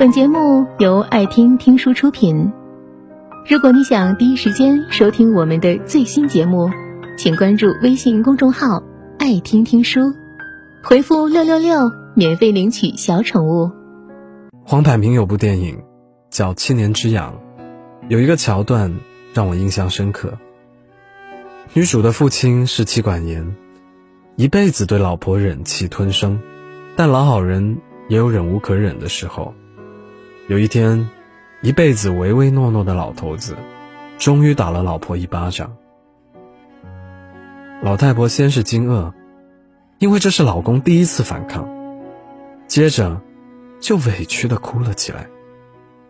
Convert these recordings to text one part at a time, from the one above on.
本节目由爱听听书出品。如果你想第一时间收听我们的最新节目，请关注微信公众号“爱听听书”，回复“六六六”免费领取小宠物。黄百鸣有部电影叫《七年之痒》，有一个桥段让我印象深刻。女主的父亲是妻管严，一辈子对老婆忍气吞声，但老好人也有忍无可忍的时候。有一天，一辈子唯唯诺诺的老头子，终于打了老婆一巴掌。老太婆先是惊愕，因为这是老公第一次反抗，接着就委屈的哭了起来，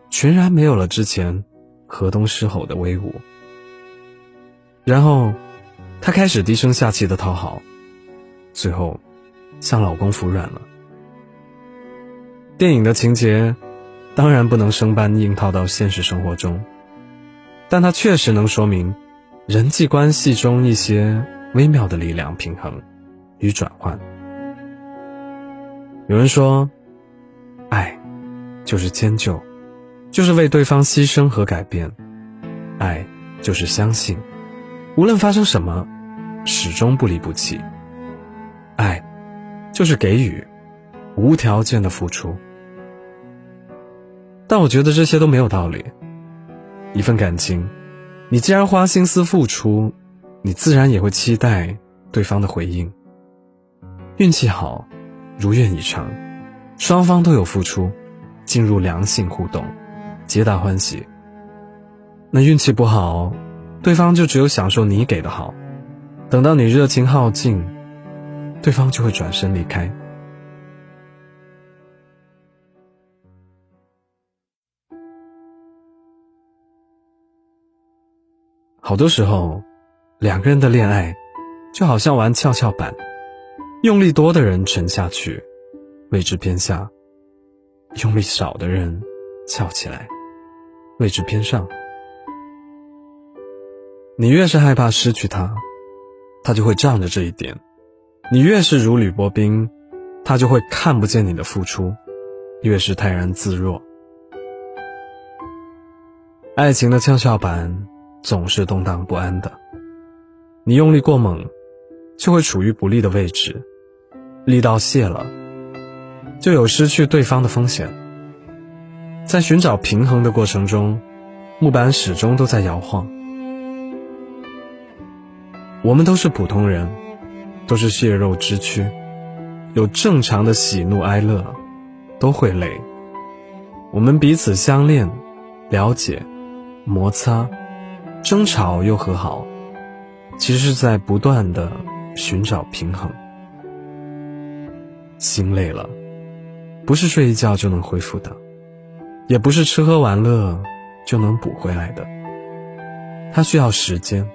全然没有了之前河东狮吼的威武。然后，她开始低声下气的讨好，最后向老公服软了。电影的情节。当然不能生搬硬套到现实生活中，但它确实能说明人际关系中一些微妙的力量平衡与转换。有人说，爱就是迁就，就是为对方牺牲和改变；爱就是相信，无论发生什么，始终不离不弃；爱就是给予，无条件的付出。但我觉得这些都没有道理。一份感情，你既然花心思付出，你自然也会期待对方的回应。运气好，如愿以偿，双方都有付出，进入良性互动，皆大欢喜。那运气不好，对方就只有享受你给的好，等到你热情耗尽，对方就会转身离开。好多时候，两个人的恋爱，就好像玩跷跷板，用力多的人沉下去，位置偏下；用力少的人翘起来，位置偏上。你越是害怕失去他，他就会仗着这一点；你越是如履薄冰，他就会看不见你的付出，越是泰然自若。爱情的跷跷板。总是动荡不安的，你用力过猛，就会处于不利的位置，力道泄了，就有失去对方的风险。在寻找平衡的过程中，木板始终都在摇晃。我们都是普通人，都是血肉之躯，有正常的喜怒哀乐，都会累。我们彼此相恋、了解、摩擦。争吵又和好，其实是在不断的寻找平衡。心累了，不是睡一觉就能恢复的，也不是吃喝玩乐就能补回来的。它需要时间，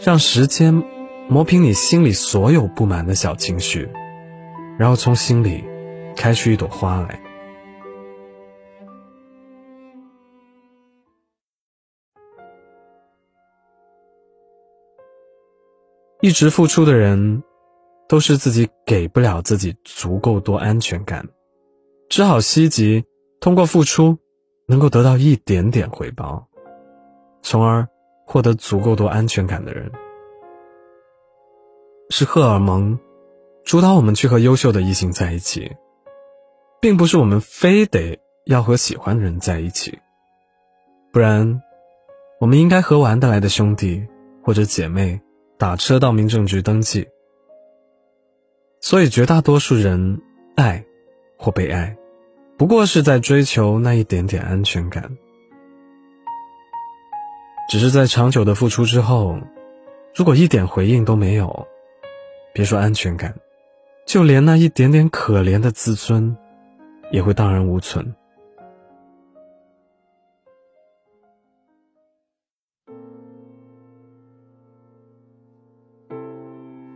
让时间磨平你心里所有不满的小情绪，然后从心里开出一朵花来。一直付出的人，都是自己给不了自己足够多安全感，只好希冀通过付出，能够得到一点点回报，从而获得足够多安全感的人，是荷尔蒙主导我们去和优秀的异性在一起，并不是我们非得要和喜欢的人在一起，不然，我们应该和玩得来的兄弟或者姐妹。打车到民政局登记，所以绝大多数人爱或被爱，不过是在追求那一点点安全感。只是在长久的付出之后，如果一点回应都没有，别说安全感，就连那一点点可怜的自尊，也会荡然无存。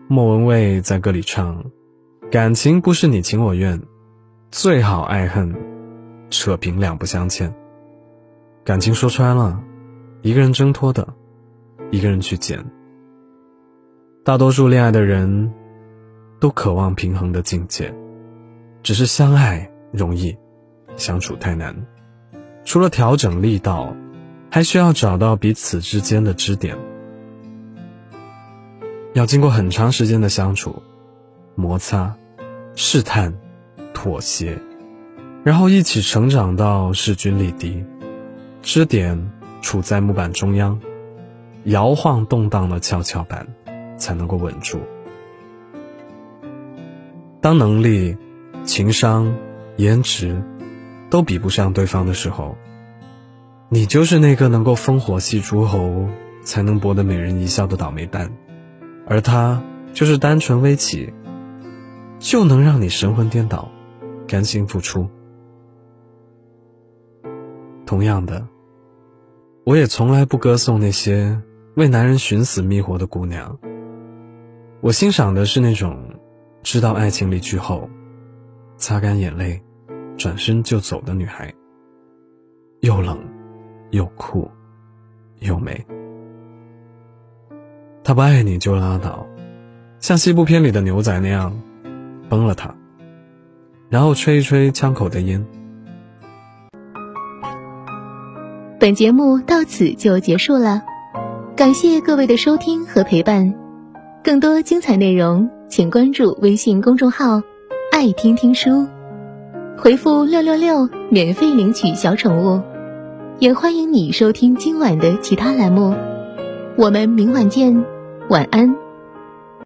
莫文蔚在歌里唱：“感情不是你情我愿，最好爱恨扯平两不相欠。感情说穿了，一个人挣脱的，一个人去捡。大多数恋爱的人，都渴望平衡的境界，只是相爱容易，相处太难。除了调整力道，还需要找到彼此之间的支点。要经过很长时间的相处、摩擦、试探、妥协，然后一起成长到势均力敌，支点处在木板中央，摇晃动荡的跷跷板才能够稳住。当能力、情商、颜值都比不上对方的时候，你就是那个能够烽火戏诸侯，才能博得美人一笑的倒霉蛋。而他就是单纯微起，就能让你神魂颠倒，甘心付出。同样的，我也从来不歌颂那些为男人寻死觅活的姑娘。我欣赏的是那种知道爱情离去后，擦干眼泪，转身就走的女孩。又冷，又酷，又美。他不爱你就拉倒，像西部片里的牛仔那样，崩了他，然后吹一吹枪口的烟。本节目到此就结束了，感谢各位的收听和陪伴。更多精彩内容，请关注微信公众号“爱听听书”，回复“六六六”免费领取小宠物。也欢迎你收听今晚的其他栏目，我们明晚见。晚安。